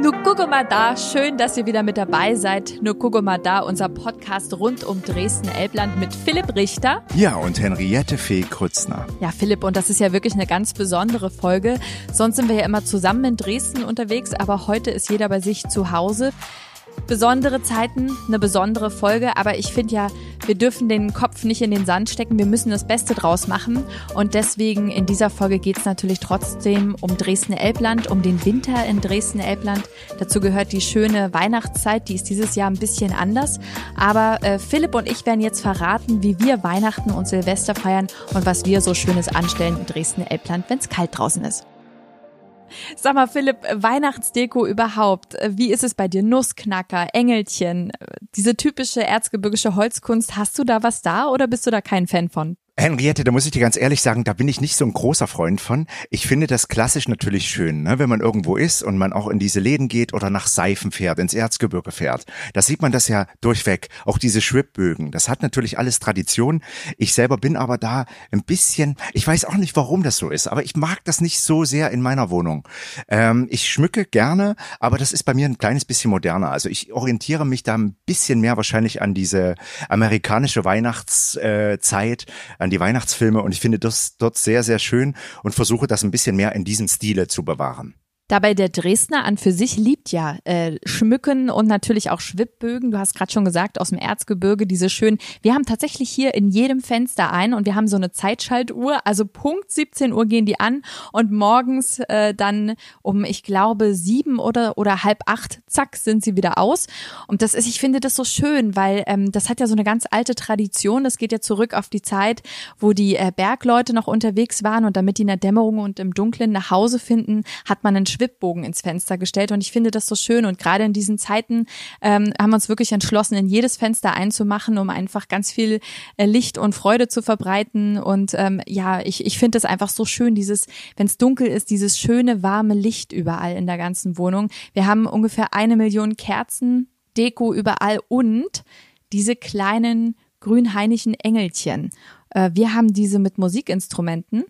Nu gucke mal da, schön, dass ihr wieder mit dabei seid. Nu gucke mal da, unser Podcast rund um Dresden-Elbland mit Philipp Richter. Ja, und Henriette Fee Krützner. Ja, Philipp, und das ist ja wirklich eine ganz besondere Folge. Sonst sind wir ja immer zusammen in Dresden unterwegs, aber heute ist jeder bei sich zu Hause besondere Zeiten, eine besondere Folge, aber ich finde ja, wir dürfen den Kopf nicht in den Sand stecken, wir müssen das Beste draus machen und deswegen in dieser Folge geht es natürlich trotzdem um Dresden-Elbland, um den Winter in Dresden-Elbland. Dazu gehört die schöne Weihnachtszeit, die ist dieses Jahr ein bisschen anders, aber äh, Philipp und ich werden jetzt verraten, wie wir Weihnachten und Silvester feiern und was wir so Schönes anstellen in Dresden-Elbland, wenn es kalt draußen ist. Sag mal, Philipp, Weihnachtsdeko überhaupt. Wie ist es bei dir? Nussknacker, Engelchen, diese typische erzgebirgische Holzkunst. Hast du da was da oder bist du da kein Fan von? Henriette, da muss ich dir ganz ehrlich sagen, da bin ich nicht so ein großer Freund von. Ich finde das klassisch natürlich schön, ne? wenn man irgendwo ist und man auch in diese Läden geht oder nach Seifen fährt, ins Erzgebirge fährt. Da sieht man das ja durchweg. Auch diese Schwibbögen. Das hat natürlich alles Tradition. Ich selber bin aber da ein bisschen, ich weiß auch nicht, warum das so ist, aber ich mag das nicht so sehr in meiner Wohnung. Ähm, ich schmücke gerne, aber das ist bei mir ein kleines bisschen moderner. Also ich orientiere mich da ein bisschen mehr wahrscheinlich an diese amerikanische Weihnachtszeit, äh, an die Weihnachtsfilme und ich finde das dort sehr, sehr schön und versuche das ein bisschen mehr in diesem Stile zu bewahren. Dabei der Dresdner an für sich liebt ja äh, Schmücken und natürlich auch Schwibbögen. Du hast gerade schon gesagt, aus dem Erzgebirge diese schönen. Wir haben tatsächlich hier in jedem Fenster ein und wir haben so eine Zeitschaltuhr. Also Punkt 17 Uhr gehen die an und morgens äh, dann um, ich glaube, sieben oder, oder halb acht, zack, sind sie wieder aus. Und das ist, ich finde das so schön, weil ähm, das hat ja so eine ganz alte Tradition. Das geht ja zurück auf die Zeit, wo die äh, Bergleute noch unterwegs waren und damit die in der Dämmerung und im Dunkeln nach Hause finden, hat man einen Schwibbogen ins Fenster gestellt und ich finde das so schön und gerade in diesen Zeiten ähm, haben wir uns wirklich entschlossen, in jedes Fenster einzumachen, um einfach ganz viel äh, Licht und Freude zu verbreiten und ähm, ja, ich, ich finde es einfach so schön, dieses, wenn es dunkel ist, dieses schöne, warme Licht überall in der ganzen Wohnung. Wir haben ungefähr eine Million Kerzen, Deko überall und diese kleinen grünheinigen Engelchen. Äh, wir haben diese mit Musikinstrumenten.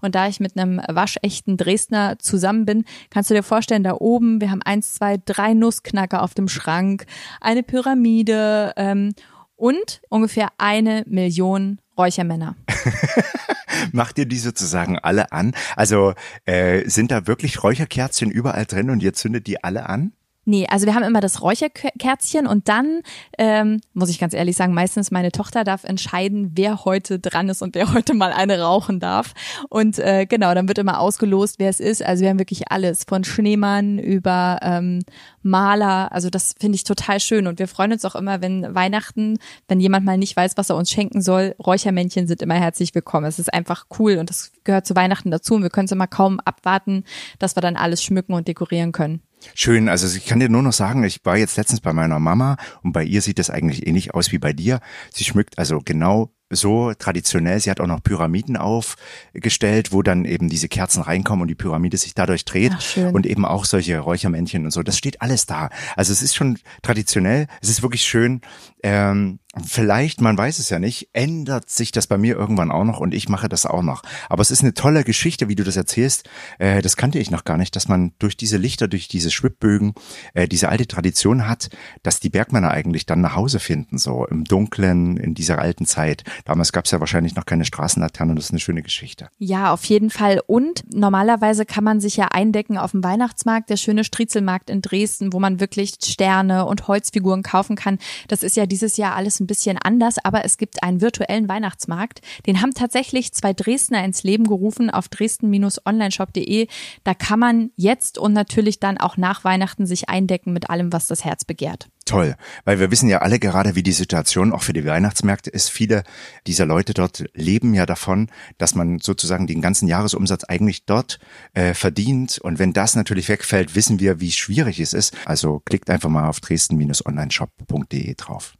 Und da ich mit einem waschechten Dresdner zusammen bin, kannst du dir vorstellen, da oben, wir haben eins, zwei, drei Nussknacker auf dem Schrank, eine Pyramide ähm, und ungefähr eine Million Räuchermänner. Macht ihr die sozusagen alle an? Also äh, sind da wirklich Räucherkerzchen überall drin und ihr zündet die alle an? Nee, also wir haben immer das Räucherkerzchen und dann, ähm, muss ich ganz ehrlich sagen, meistens meine Tochter darf entscheiden, wer heute dran ist und wer heute mal eine rauchen darf. Und äh, genau, dann wird immer ausgelost, wer es ist. Also wir haben wirklich alles, von Schneemann über ähm, Maler. Also das finde ich total schön. Und wir freuen uns auch immer, wenn Weihnachten, wenn jemand mal nicht weiß, was er uns schenken soll, Räuchermännchen sind immer herzlich willkommen. Es ist einfach cool und das gehört zu Weihnachten dazu. Und wir können es immer kaum abwarten, dass wir dann alles schmücken und dekorieren können. Schön, also ich kann dir nur noch sagen, ich war jetzt letztens bei meiner Mama und bei ihr sieht das eigentlich ähnlich aus wie bei dir. Sie schmückt also genau so traditionell. Sie hat auch noch Pyramiden aufgestellt, wo dann eben diese Kerzen reinkommen und die Pyramide sich dadurch dreht Ach, und eben auch solche Räuchermännchen und so. Das steht alles da. Also es ist schon traditionell. Es ist wirklich schön. Ähm, vielleicht, man weiß es ja nicht, ändert sich das bei mir irgendwann auch noch und ich mache das auch noch. Aber es ist eine tolle Geschichte, wie du das erzählst. Äh, das kannte ich noch gar nicht, dass man durch diese Lichter, durch diese Schwibbögen, äh, diese alte Tradition hat, dass die Bergmänner eigentlich dann nach Hause finden, so im Dunklen, in dieser alten Zeit. Damals gab es ja wahrscheinlich noch keine Straßenlaternen, das ist eine schöne Geschichte. Ja, auf jeden Fall. Und normalerweise kann man sich ja eindecken auf dem Weihnachtsmarkt, der schöne Striezelmarkt in Dresden, wo man wirklich Sterne und Holzfiguren kaufen kann. Das ist ja dieses Jahr alles ein bisschen anders, aber es gibt einen virtuellen Weihnachtsmarkt. Den haben tatsächlich zwei Dresdner ins Leben gerufen auf dresden-onlineshop.de. Da kann man jetzt und natürlich dann auch nach Weihnachten sich eindecken mit allem, was das Herz begehrt toll, weil wir wissen ja alle gerade, wie die Situation auch für die Weihnachtsmärkte ist. Viele dieser Leute dort leben ja davon, dass man sozusagen den ganzen Jahresumsatz eigentlich dort äh, verdient. Und wenn das natürlich wegfällt, wissen wir, wie schwierig es ist. Also klickt einfach mal auf dresden-onlineshop.de drauf.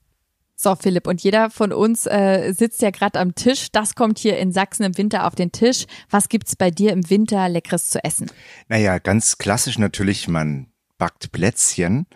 So, Philipp, und jeder von uns äh, sitzt ja gerade am Tisch. Das kommt hier in Sachsen im Winter auf den Tisch. Was gibt's bei dir im Winter Leckeres zu essen? Naja, ganz klassisch natürlich, man backt Plätzchen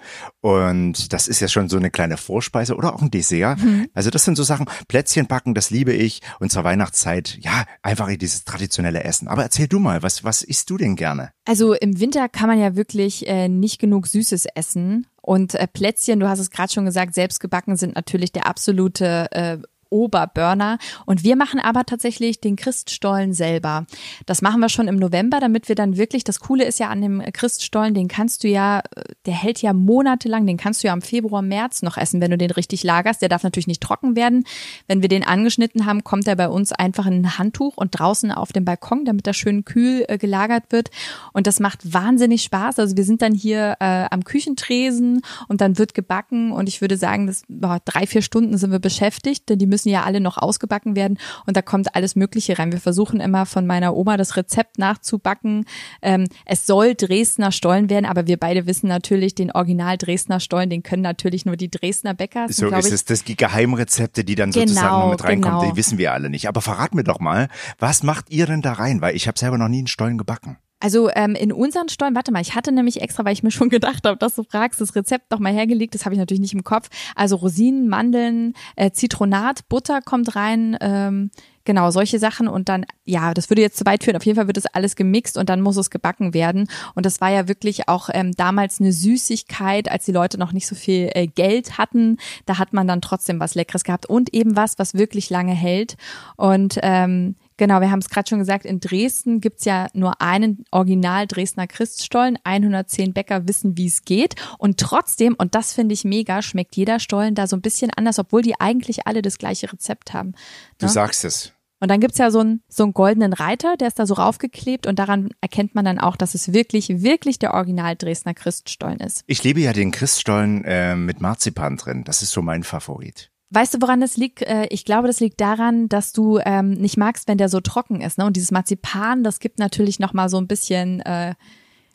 und das ist ja schon so eine kleine Vorspeise oder auch ein Dessert. Mhm. Also das sind so Sachen, Plätzchen backen, das liebe ich und zur Weihnachtszeit, ja, einfach dieses traditionelle Essen. Aber erzähl du mal, was, was isst du denn gerne? Also im Winter kann man ja wirklich äh, nicht genug Süßes essen. Und äh, Plätzchen, du hast es gerade schon gesagt, selbst gebacken sind natürlich der absolute äh, Oberburner. Und wir machen aber tatsächlich den Christstollen selber. Das machen wir schon im November, damit wir dann wirklich, das Coole ist ja an dem Christstollen, den kannst du ja, der hält ja monatelang, den kannst du ja im Februar, März noch essen, wenn du den richtig lagerst. Der darf natürlich nicht trocken werden. Wenn wir den angeschnitten haben, kommt er bei uns einfach in ein Handtuch und draußen auf dem Balkon, damit er schön kühl äh, gelagert wird. Und das macht wahnsinnig Spaß. Also wir sind dann hier äh, am Küchentresen und dann wird gebacken und ich würde sagen, das, boah, drei, vier Stunden sind wir beschäftigt, denn die müssen müssen ja alle noch ausgebacken werden und da kommt alles Mögliche rein. Wir versuchen immer von meiner Oma das Rezept nachzubacken. Ähm, es soll Dresdner Stollen werden, aber wir beide wissen natürlich, den Original Dresdner Stollen, den können natürlich nur die Dresdner Bäcker. So ist ich, es, das die Geheimrezepte, die dann genau, sozusagen mit reinkommen, genau. die wissen wir alle nicht. Aber verrat mir doch mal, was macht ihr denn da rein? Weil ich habe selber noch nie einen Stollen gebacken. Also ähm, in unseren Stollen, warte mal, ich hatte nämlich extra, weil ich mir schon gedacht habe, dass du fragst, das Rezept noch mal hergelegt, das habe ich natürlich nicht im Kopf. Also Rosinen, Mandeln, äh, Zitronat, Butter kommt rein, ähm, genau, solche Sachen und dann, ja, das würde jetzt zu weit führen. Auf jeden Fall wird das alles gemixt und dann muss es gebacken werden. Und das war ja wirklich auch ähm, damals eine Süßigkeit, als die Leute noch nicht so viel äh, Geld hatten. Da hat man dann trotzdem was Leckeres gehabt und eben was, was wirklich lange hält. Und ähm, Genau, wir haben es gerade schon gesagt, in Dresden gibt's ja nur einen Original Dresdner Christstollen. 110 Bäcker wissen, wie es geht. Und trotzdem, und das finde ich mega, schmeckt jeder Stollen da so ein bisschen anders, obwohl die eigentlich alle das gleiche Rezept haben. Du ne? sagst es. Und dann gibt's ja so einen, so einen goldenen Reiter, der ist da so raufgeklebt und daran erkennt man dann auch, dass es wirklich, wirklich der Original Dresdner Christstollen ist. Ich liebe ja den Christstollen äh, mit Marzipan drin. Das ist so mein Favorit. Weißt du, woran das liegt? Äh, ich glaube, das liegt daran, dass du ähm, nicht magst, wenn der so trocken ist. Ne? Und dieses Marzipan, das gibt natürlich noch mal so ein bisschen, äh,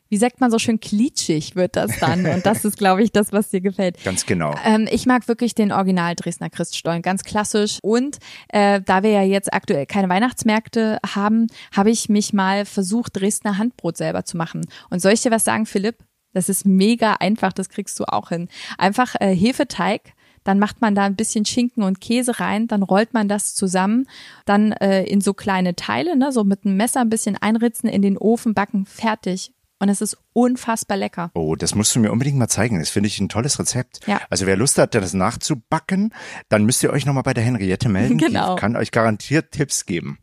wie sagt man so schön, klitschig wird das dann. Und das ist, glaube ich, das, was dir gefällt. Ganz genau. Ähm, ich mag wirklich den Original Dresdner Christstollen, ganz klassisch. Und äh, da wir ja jetzt aktuell keine Weihnachtsmärkte haben, habe ich mich mal versucht, Dresdner Handbrot selber zu machen. Und soll ich dir was sagen, Philipp? Das ist mega einfach, das kriegst du auch hin. Einfach äh, Hefeteig dann macht man da ein bisschen Schinken und Käse rein, dann rollt man das zusammen, dann äh, in so kleine Teile, ne, so mit einem Messer ein bisschen einritzen, in den Ofen backen, fertig. Und es ist unfassbar lecker. Oh, das musst du mir unbedingt mal zeigen. Das finde ich ein tolles Rezept. Ja. Also wer Lust hat, das nachzubacken, dann müsst ihr euch nochmal bei der Henriette melden. Genau. Die kann euch garantiert Tipps geben.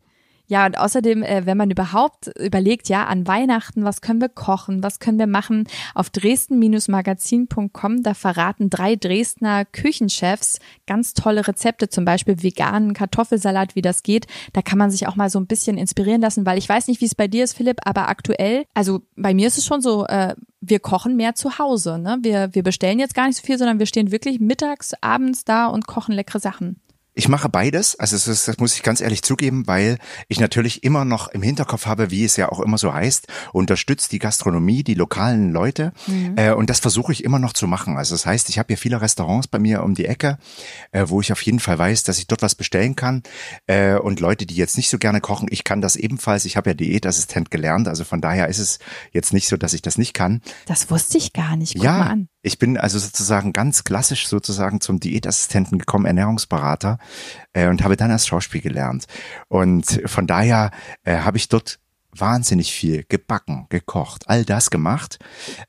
Ja, und außerdem, äh, wenn man überhaupt überlegt, ja, an Weihnachten, was können wir kochen, was können wir machen, auf dresden-magazin.com, da verraten drei Dresdner Küchenchefs ganz tolle Rezepte, zum Beispiel veganen Kartoffelsalat, wie das geht. Da kann man sich auch mal so ein bisschen inspirieren lassen, weil ich weiß nicht, wie es bei dir ist, Philipp, aber aktuell, also bei mir ist es schon so, äh, wir kochen mehr zu Hause. Ne? Wir, wir bestellen jetzt gar nicht so viel, sondern wir stehen wirklich mittags, abends da und kochen leckere Sachen. Ich mache beides, also das, das muss ich ganz ehrlich zugeben, weil ich natürlich immer noch im Hinterkopf habe, wie es ja auch immer so heißt, unterstützt die Gastronomie, die lokalen Leute mhm. äh, und das versuche ich immer noch zu machen. Also das heißt, ich habe hier viele Restaurants bei mir um die Ecke, äh, wo ich auf jeden Fall weiß, dass ich dort was bestellen kann äh, und Leute, die jetzt nicht so gerne kochen, ich kann das ebenfalls. Ich habe ja Diätassistent gelernt, also von daher ist es jetzt nicht so, dass ich das nicht kann. Das wusste ich gar nicht. Guck ja, ich bin also sozusagen ganz klassisch sozusagen zum Diätassistenten gekommen, Ernährungsberater äh, und habe dann erst Schauspiel gelernt. Und von daher äh, habe ich dort wahnsinnig viel gebacken, gekocht, all das gemacht.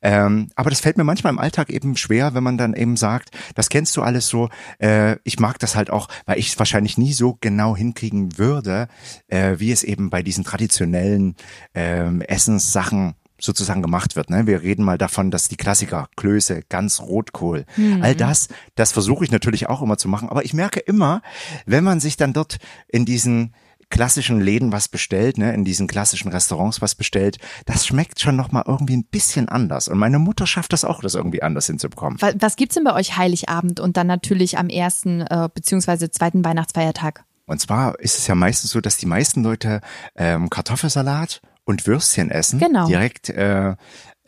Ähm, aber das fällt mir manchmal im Alltag eben schwer, wenn man dann eben sagt, das kennst du alles so. Äh, ich mag das halt auch, weil ich es wahrscheinlich nie so genau hinkriegen würde, äh, wie es eben bei diesen traditionellen ähm, Essenssachen sozusagen gemacht wird. Ne? Wir reden mal davon, dass die Klassiker, Klöße, ganz Rotkohl, mhm. all das, das versuche ich natürlich auch immer zu machen. Aber ich merke immer, wenn man sich dann dort in diesen klassischen Läden was bestellt, ne, in diesen klassischen Restaurants was bestellt, das schmeckt schon nochmal irgendwie ein bisschen anders. Und meine Mutter schafft das auch, das irgendwie anders hinzubekommen. Was, was gibt's denn bei euch Heiligabend und dann natürlich am ersten äh, beziehungsweise zweiten Weihnachtsfeiertag? Und zwar ist es ja meistens so, dass die meisten Leute ähm, Kartoffelsalat und Würstchen essen. Genau. Direkt äh,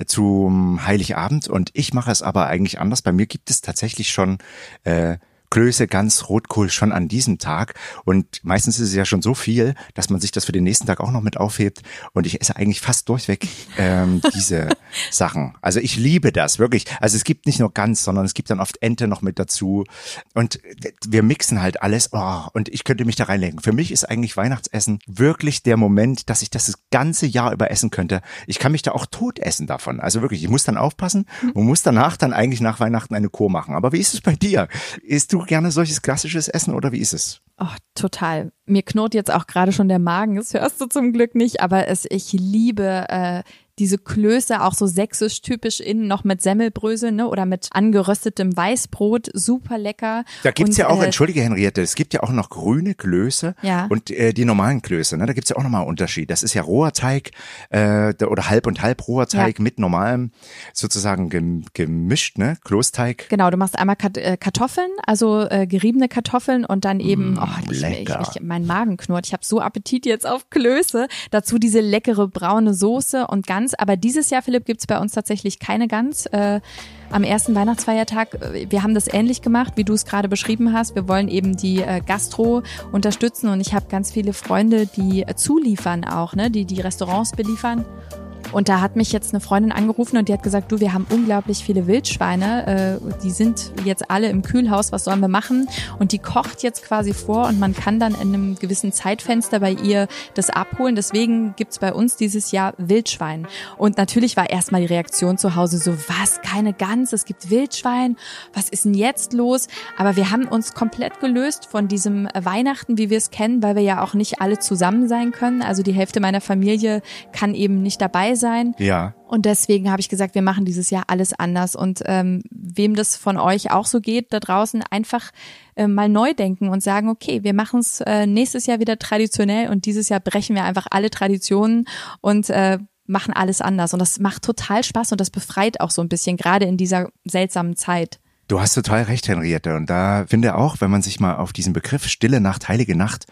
zum Heiligabend. Und ich mache es aber eigentlich anders. Bei mir gibt es tatsächlich schon äh, Klöße, Gans, Rotkohl schon an diesem Tag. Und meistens ist es ja schon so viel, dass man sich das für den nächsten Tag auch noch mit aufhebt. Und ich esse eigentlich fast durchweg ähm, diese Sachen. Also ich liebe das wirklich. Also es gibt nicht nur Gans, sondern es gibt dann oft Ente noch mit dazu. Und wir mixen halt alles. Oh, und ich könnte mich da reinlegen. Für mich ist eigentlich Weihnachtsessen wirklich der Moment, dass ich das, das ganze Jahr über essen könnte. Ich kann mich da auch tot essen davon. Also wirklich, ich muss dann aufpassen und muss danach dann eigentlich nach Weihnachten eine Kur machen. Aber wie ist es bei dir? Isst du gerne solches klassisches Essen oder wie ist es? Oh, total. Mir knurrt jetzt auch gerade schon der Magen. Das hörst du zum Glück nicht, aber es, ich liebe äh, diese Klöße, auch so sächsisch typisch innen noch mit Semmelbrösel ne, oder mit angeröstetem Weißbrot, super lecker. Da gibt's und, ja auch, äh, entschuldige Henriette, es gibt ja auch noch grüne Klöße ja. und äh, die normalen Klöße. Ne, da gibt's ja auch nochmal Unterschied. Das ist ja roher Teig äh, oder halb und halb roher Teig ja. mit normalem sozusagen gemischt, ne, Kloßteig. Genau, du machst einmal äh, Kartoffeln, also äh, geriebene Kartoffeln und dann eben, mm, oh, ich, ich, ich, mein Magen knurrt. Ich habe so Appetit jetzt auf Klöße. Dazu diese leckere braune Soße und ganz Gans. Aber dieses Jahr, Philipp, gibt's bei uns tatsächlich keine Gans. Äh, am ersten Weihnachtsfeiertag, äh, wir haben das ähnlich gemacht, wie du es gerade beschrieben hast. Wir wollen eben die äh, Gastro unterstützen und ich habe ganz viele Freunde, die äh, zuliefern auch, ne, die die Restaurants beliefern. Und da hat mich jetzt eine Freundin angerufen und die hat gesagt, du, wir haben unglaublich viele Wildschweine, äh, die sind jetzt alle im Kühlhaus, was sollen wir machen? Und die kocht jetzt quasi vor und man kann dann in einem gewissen Zeitfenster bei ihr das abholen. Deswegen gibt's bei uns dieses Jahr Wildschwein. Und natürlich war erstmal die Reaktion zu Hause so, was, keine Gans, es gibt Wildschwein, was ist denn jetzt los? Aber wir haben uns komplett gelöst von diesem Weihnachten, wie wir es kennen, weil wir ja auch nicht alle zusammen sein können. Also die Hälfte meiner Familie kann eben nicht dabei sein. Ja. Und deswegen habe ich gesagt, wir machen dieses Jahr alles anders. Und ähm, wem das von euch auch so geht, da draußen einfach äh, mal neu denken und sagen, okay, wir machen es äh, nächstes Jahr wieder traditionell und dieses Jahr brechen wir einfach alle Traditionen und äh, machen alles anders. Und das macht total Spaß und das befreit auch so ein bisschen, gerade in dieser seltsamen Zeit. Du hast total recht, Henriette. Und da finde auch, wenn man sich mal auf diesen Begriff Stille Nacht, Heilige Nacht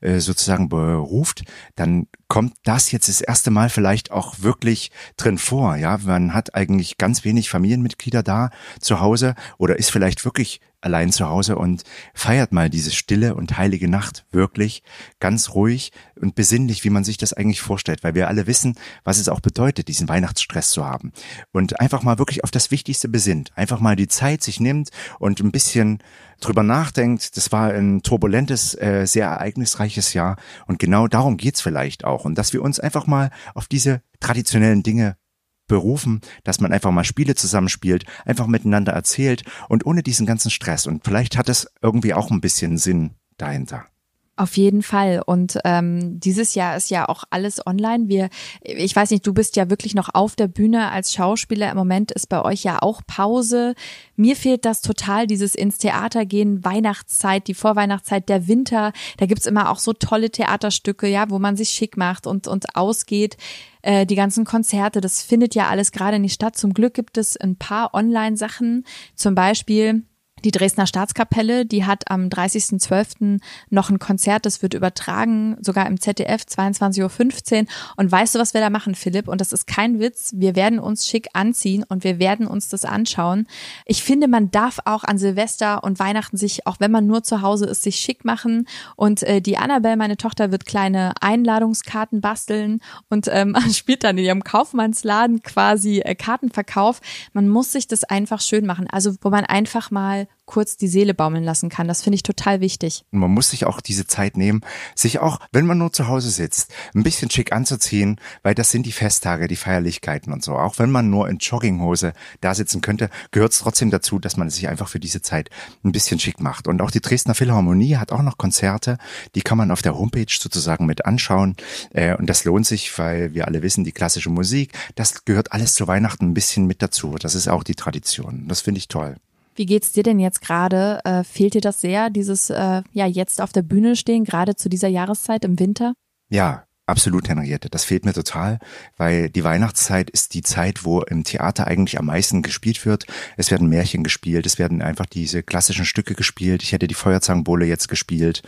äh, sozusagen beruft, dann kommt das jetzt das erste Mal vielleicht auch wirklich drin vor. Ja, man hat eigentlich ganz wenig Familienmitglieder da zu Hause oder ist vielleicht wirklich allein zu Hause und feiert mal diese stille und heilige Nacht wirklich ganz ruhig und besinnlich, wie man sich das eigentlich vorstellt, weil wir alle wissen, was es auch bedeutet, diesen Weihnachtsstress zu haben. Und einfach mal wirklich auf das Wichtigste besinnt. Einfach mal die Zeit sich nimmt und ein bisschen drüber nachdenkt. Das war ein turbulentes, äh, sehr ereignisreiches Jahr. Und genau darum geht's vielleicht auch. Und dass wir uns einfach mal auf diese traditionellen Dinge berufen, dass man einfach mal Spiele zusammenspielt, einfach miteinander erzählt und ohne diesen ganzen Stress. Und vielleicht hat es irgendwie auch ein bisschen Sinn dahinter. Auf jeden Fall. Und ähm, dieses Jahr ist ja auch alles online. Wir, ich weiß nicht, du bist ja wirklich noch auf der Bühne als Schauspieler. Im Moment ist bei euch ja auch Pause. Mir fehlt das total, dieses ins Theater gehen, Weihnachtszeit, die Vorweihnachtszeit, der Winter. Da gibt's immer auch so tolle Theaterstücke, ja, wo man sich schick macht und, und ausgeht. Äh, die ganzen Konzerte, das findet ja alles gerade nicht statt. Zum Glück gibt es ein paar Online-Sachen. Zum Beispiel die Dresdner Staatskapelle, die hat am 30.12. noch ein Konzert, das wird übertragen, sogar im ZDF, 22.15 Uhr. Und weißt du, was wir da machen, Philipp? Und das ist kein Witz. Wir werden uns schick anziehen und wir werden uns das anschauen. Ich finde, man darf auch an Silvester und Weihnachten sich, auch wenn man nur zu Hause ist, sich schick machen. Und äh, die Annabelle, meine Tochter, wird kleine Einladungskarten basteln und ähm, spielt dann in ihrem Kaufmannsladen quasi äh, Kartenverkauf. Man muss sich das einfach schön machen. Also, wo man einfach mal kurz die Seele baumeln lassen kann. Das finde ich total wichtig. Und man muss sich auch diese Zeit nehmen, sich auch, wenn man nur zu Hause sitzt, ein bisschen schick anzuziehen, weil das sind die Festtage, die Feierlichkeiten und so. Auch wenn man nur in Jogginghose da sitzen könnte, gehört es trotzdem dazu, dass man sich einfach für diese Zeit ein bisschen schick macht. Und auch die Dresdner Philharmonie hat auch noch Konzerte, die kann man auf der Homepage sozusagen mit anschauen. Äh, und das lohnt sich, weil wir alle wissen, die klassische Musik, das gehört alles zu Weihnachten ein bisschen mit dazu. Das ist auch die Tradition. Das finde ich toll. Wie geht's dir denn jetzt gerade? Äh, fehlt dir das sehr, dieses äh, ja jetzt auf der Bühne stehen, gerade zu dieser Jahreszeit im Winter? Ja, Absolut, Henriette. Das fehlt mir total, weil die Weihnachtszeit ist die Zeit, wo im Theater eigentlich am meisten gespielt wird. Es werden Märchen gespielt, es werden einfach diese klassischen Stücke gespielt. Ich hätte die Feuerzangenbowle jetzt gespielt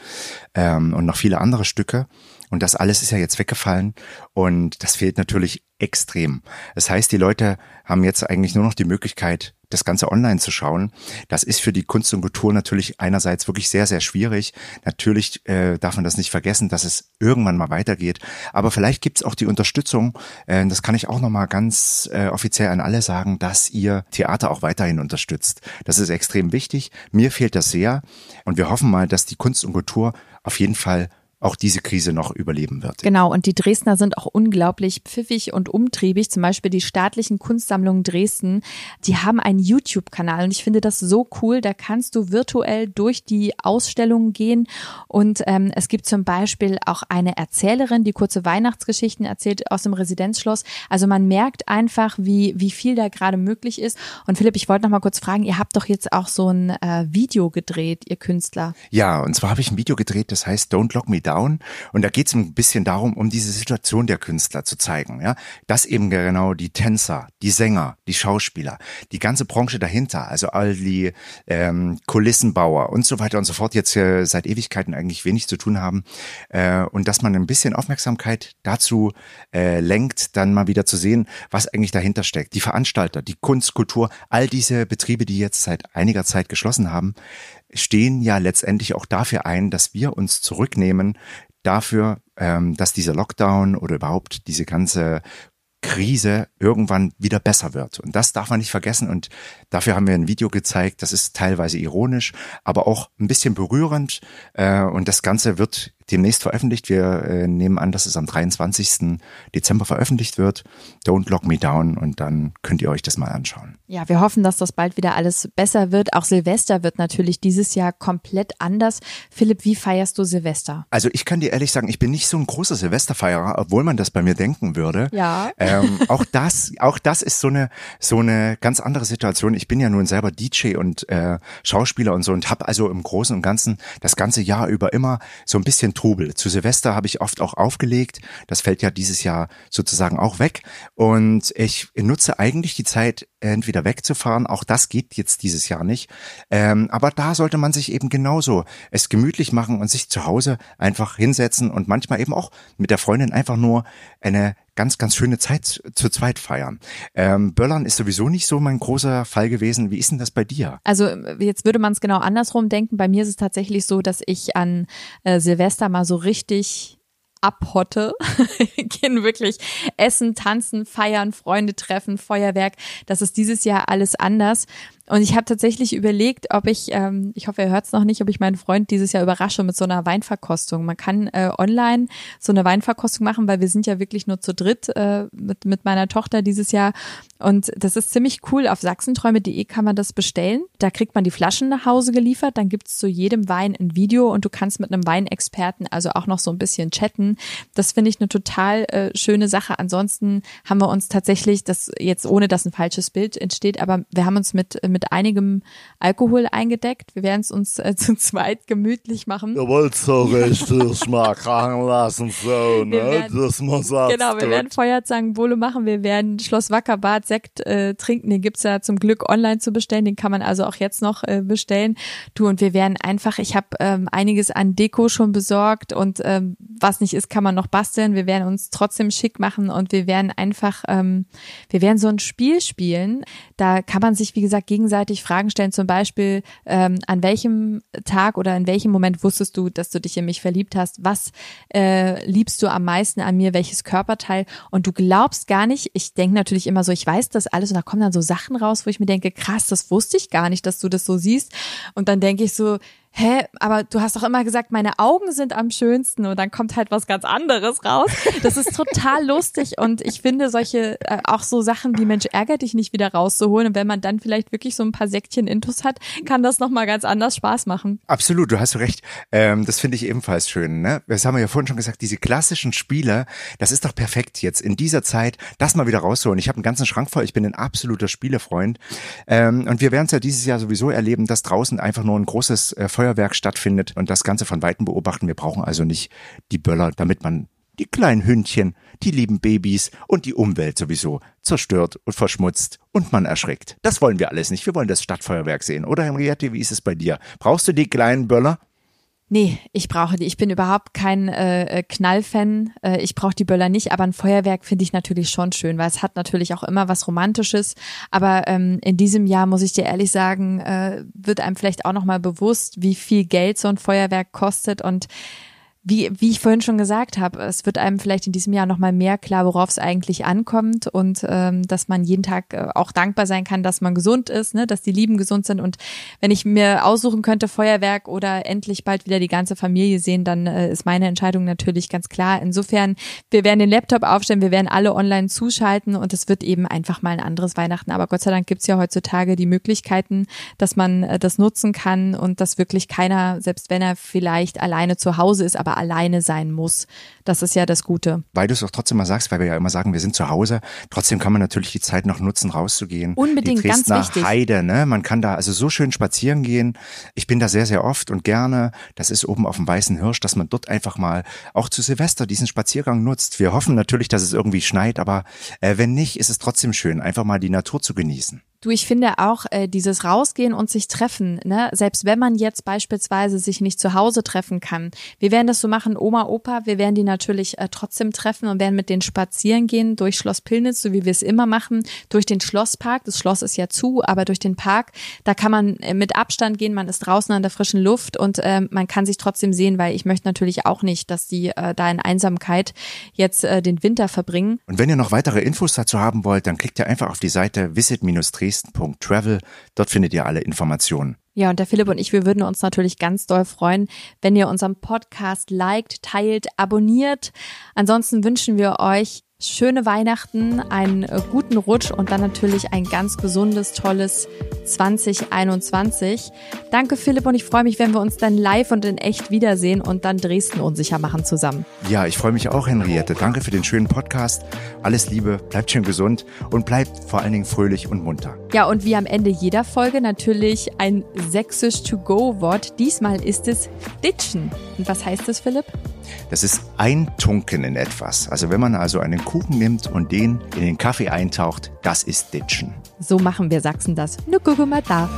ähm, und noch viele andere Stücke. Und das alles ist ja jetzt weggefallen. Und das fehlt natürlich extrem. Das heißt, die Leute haben jetzt eigentlich nur noch die Möglichkeit, das Ganze online zu schauen. Das ist für die Kunst und Kultur natürlich einerseits wirklich sehr, sehr schwierig. Natürlich äh, darf man das nicht vergessen, dass es irgendwann mal weitergeht. Aber vielleicht gibt es auch die Unterstützung, äh, das kann ich auch nochmal ganz äh, offiziell an alle sagen, dass ihr Theater auch weiterhin unterstützt. Das ist extrem wichtig. Mir fehlt das sehr. Und wir hoffen mal, dass die Kunst und Kultur auf jeden Fall auch diese Krise noch überleben wird. Genau, und die Dresdner sind auch unglaublich pfiffig und umtriebig. Zum Beispiel die staatlichen Kunstsammlungen Dresden, die haben einen YouTube-Kanal und ich finde das so cool. Da kannst du virtuell durch die Ausstellungen gehen und ähm, es gibt zum Beispiel auch eine Erzählerin, die kurze Weihnachtsgeschichten erzählt aus dem Residenzschloss. Also man merkt einfach, wie, wie viel da gerade möglich ist. Und Philipp, ich wollte noch mal kurz fragen, ihr habt doch jetzt auch so ein äh, Video gedreht, ihr Künstler. Ja, und zwar habe ich ein Video gedreht, das heißt Don't Lock Me Down Down. Und da geht es ein bisschen darum, um diese Situation der Künstler zu zeigen. Ja, dass eben genau die Tänzer, die Sänger, die Schauspieler, die ganze Branche dahinter, also all die ähm, Kulissenbauer und so weiter und so fort jetzt äh, seit Ewigkeiten eigentlich wenig zu tun haben. Äh, und dass man ein bisschen Aufmerksamkeit dazu äh, lenkt, dann mal wieder zu sehen, was eigentlich dahinter steckt. Die Veranstalter, die Kunst, Kultur, all diese Betriebe, die jetzt seit einiger Zeit geschlossen haben, stehen ja letztendlich auch dafür ein, dass wir uns zurücknehmen dafür, ähm, dass dieser Lockdown oder überhaupt diese ganze Krise irgendwann wieder besser wird. Und das darf man nicht vergessen. Und dafür haben wir ein Video gezeigt. Das ist teilweise ironisch, aber auch ein bisschen berührend. Äh, und das Ganze wird demnächst veröffentlicht. Wir äh, nehmen an, dass es am 23. Dezember veröffentlicht wird. Don't Lock Me Down und dann könnt ihr euch das mal anschauen. Ja, wir hoffen, dass das bald wieder alles besser wird. Auch Silvester wird natürlich dieses Jahr komplett anders. Philipp, wie feierst du Silvester? Also ich kann dir ehrlich sagen, ich bin nicht so ein großer Silvesterfeierer, obwohl man das bei mir denken würde. Ja. Ähm, auch das, auch das ist so eine so eine ganz andere Situation. Ich bin ja nun selber DJ und äh, Schauspieler und so und habe also im Großen und Ganzen das ganze Jahr über immer so ein bisschen Trubel. Zu Silvester habe ich oft auch aufgelegt. Das fällt ja dieses Jahr sozusagen auch weg. Und ich nutze eigentlich die Zeit, entweder wegzufahren. Auch das geht jetzt dieses Jahr nicht. Ähm, aber da sollte man sich eben genauso es gemütlich machen und sich zu Hause einfach hinsetzen und manchmal eben auch mit der Freundin einfach nur eine ganz, ganz schöne Zeit zu zweit feiern. Ähm, Böllern ist sowieso nicht so mein großer Fall gewesen. Wie ist denn das bei dir? Also jetzt würde man es genau andersrum denken. Bei mir ist es tatsächlich so, dass ich an äh, Silvester mal so richtig abhotte, gehen wirklich essen, tanzen, feiern, Freunde treffen, Feuerwerk. Das ist dieses Jahr alles anders. Und ich habe tatsächlich überlegt, ob ich, ähm, ich hoffe, er hört es noch nicht, ob ich meinen Freund dieses Jahr überrasche mit so einer Weinverkostung. Man kann äh, online so eine Weinverkostung machen, weil wir sind ja wirklich nur zu dritt äh, mit, mit meiner Tochter dieses Jahr. Und das ist ziemlich cool. Auf sachsenträume.de kann man das bestellen. Da kriegt man die Flaschen nach Hause geliefert. Dann gibt's zu jedem Wein ein Video und du kannst mit einem Weinexperten also auch noch so ein bisschen chatten. Das finde ich eine total äh, schöne Sache. Ansonsten haben wir uns tatsächlich, das jetzt ohne dass ein falsches Bild entsteht, aber wir haben uns mit mit einigem Alkohol eingedeckt. Wir werden es uns äh, zu zweit gemütlich machen. Du wolltest so richtig mal krachen lassen, so, ne? Werden, das muss Genau, wir werden Feuerzangenbowle machen. Wir werden Schloss Wackerbad Sekt äh, trinken. Den gibt's ja zum Glück online zu bestellen. Den kann man also auch jetzt noch äh, bestellen. Du und wir werden einfach, ich habe ähm, einiges an Deko schon besorgt und ähm, was nicht ist, kann man noch basteln. Wir werden uns trotzdem schick machen und wir werden einfach, ähm, wir werden so ein Spiel spielen. Da kann man sich, wie gesagt, gegen gegenseitig Fragen stellen, zum Beispiel, ähm, an welchem Tag oder in welchem Moment wusstest du, dass du dich in mich verliebt hast? Was äh, liebst du am meisten an mir? Welches Körperteil? Und du glaubst gar nicht, ich denke natürlich immer so, ich weiß das alles und da kommen dann so Sachen raus, wo ich mir denke, krass, das wusste ich gar nicht, dass du das so siehst. Und dann denke ich so, hä, aber du hast doch immer gesagt, meine Augen sind am schönsten und dann kommt halt was ganz anderes raus. Das ist total lustig und ich finde solche, äh, auch so Sachen wie Mensch, ärgert dich nicht wieder rauszuholen und wenn man dann vielleicht wirklich so ein paar Säckchen Intus hat, kann das nochmal ganz anders Spaß machen. Absolut, du hast recht. Ähm, das finde ich ebenfalls schön. Ne? Das haben wir ja vorhin schon gesagt, diese klassischen Spiele, das ist doch perfekt jetzt in dieser Zeit, das mal wieder rauszuholen. Ich habe einen ganzen Schrank voll, ich bin ein absoluter Spielefreund ähm, und wir werden es ja dieses Jahr sowieso erleben, dass draußen einfach nur ein großes äh, Feuerwerk stattfindet und das Ganze von Weitem beobachten. Wir brauchen also nicht die Böller, damit man die kleinen Hündchen, die lieben Babys und die Umwelt sowieso zerstört und verschmutzt und man erschrickt. Das wollen wir alles nicht. Wir wollen das Stadtfeuerwerk sehen. Oder Henriette, wie ist es bei dir? Brauchst du die kleinen Böller? Nee, ich brauche die. Ich bin überhaupt kein äh, äh, Knallfan. Äh, ich brauche die Böller nicht, aber ein Feuerwerk finde ich natürlich schon schön, weil es hat natürlich auch immer was Romantisches. Aber ähm, in diesem Jahr, muss ich dir ehrlich sagen, äh, wird einem vielleicht auch nochmal bewusst, wie viel Geld so ein Feuerwerk kostet und wie, wie ich vorhin schon gesagt habe, es wird einem vielleicht in diesem Jahr nochmal mehr klar, worauf es eigentlich ankommt und ähm, dass man jeden Tag äh, auch dankbar sein kann, dass man gesund ist, ne, dass die Lieben gesund sind. Und wenn ich mir aussuchen könnte, Feuerwerk oder endlich bald wieder die ganze Familie sehen, dann äh, ist meine Entscheidung natürlich ganz klar. Insofern, wir werden den Laptop aufstellen, wir werden alle online zuschalten und es wird eben einfach mal ein anderes Weihnachten. Aber Gott sei Dank gibt's ja heutzutage die Möglichkeiten, dass man äh, das nutzen kann und dass wirklich keiner, selbst wenn er vielleicht alleine zu Hause ist, aber alleine sein muss. Das ist ja das Gute. Weil du es auch trotzdem mal sagst, weil wir ja immer sagen, wir sind zu Hause. Trotzdem kann man natürlich die Zeit noch nutzen, rauszugehen. Unbedingt, die ganz wichtig. Heide, ne? Man kann da also so schön spazieren gehen. Ich bin da sehr, sehr oft und gerne. Das ist oben auf dem Weißen Hirsch, dass man dort einfach mal auch zu Silvester diesen Spaziergang nutzt. Wir hoffen natürlich, dass es irgendwie schneit, aber äh, wenn nicht, ist es trotzdem schön, einfach mal die Natur zu genießen. Du, ich finde auch äh, dieses Rausgehen und sich treffen, ne, selbst wenn man jetzt beispielsweise sich nicht zu Hause treffen kann. Wir werden das so machen, Oma, Opa, wir werden die natürlich äh, trotzdem treffen und werden mit denen spazieren gehen durch Schloss Pillnitz, so wie wir es immer machen, durch den Schlosspark. Das Schloss ist ja zu, aber durch den Park, da kann man äh, mit Abstand gehen, man ist draußen an der frischen Luft und äh, man kann sich trotzdem sehen, weil ich möchte natürlich auch nicht, dass die äh, da in Einsamkeit jetzt äh, den Winter verbringen. Und wenn ihr noch weitere Infos dazu haben wollt, dann klickt ihr einfach auf die Seite visit-dresden dresden.travel. Dort findet ihr alle Informationen. Ja, und der Philipp und ich, wir würden uns natürlich ganz doll freuen, wenn ihr unseren Podcast liked, teilt, abonniert. Ansonsten wünschen wir euch schöne Weihnachten, einen äh, guten Rutsch und dann natürlich ein ganz gesundes, tolles 2021. Danke Philipp und ich freue mich, wenn wir uns dann live und in echt wiedersehen und dann Dresden unsicher machen zusammen. Ja, ich freue mich auch, Henriette. Danke für den schönen Podcast. Alles Liebe, bleibt schön gesund und bleibt vor allen Dingen fröhlich und munter. Ja, und wie am Ende jeder Folge natürlich ein sächsisch To-Go-Wort. Diesmal ist es Ditchen. Und was heißt das, Philipp? Das ist Eintunken in etwas. Also wenn man also einen Kuchen nimmt und den in den Kaffee eintaucht, das ist Ditchen. So machen wir Sachsen das. Nu guck mal da.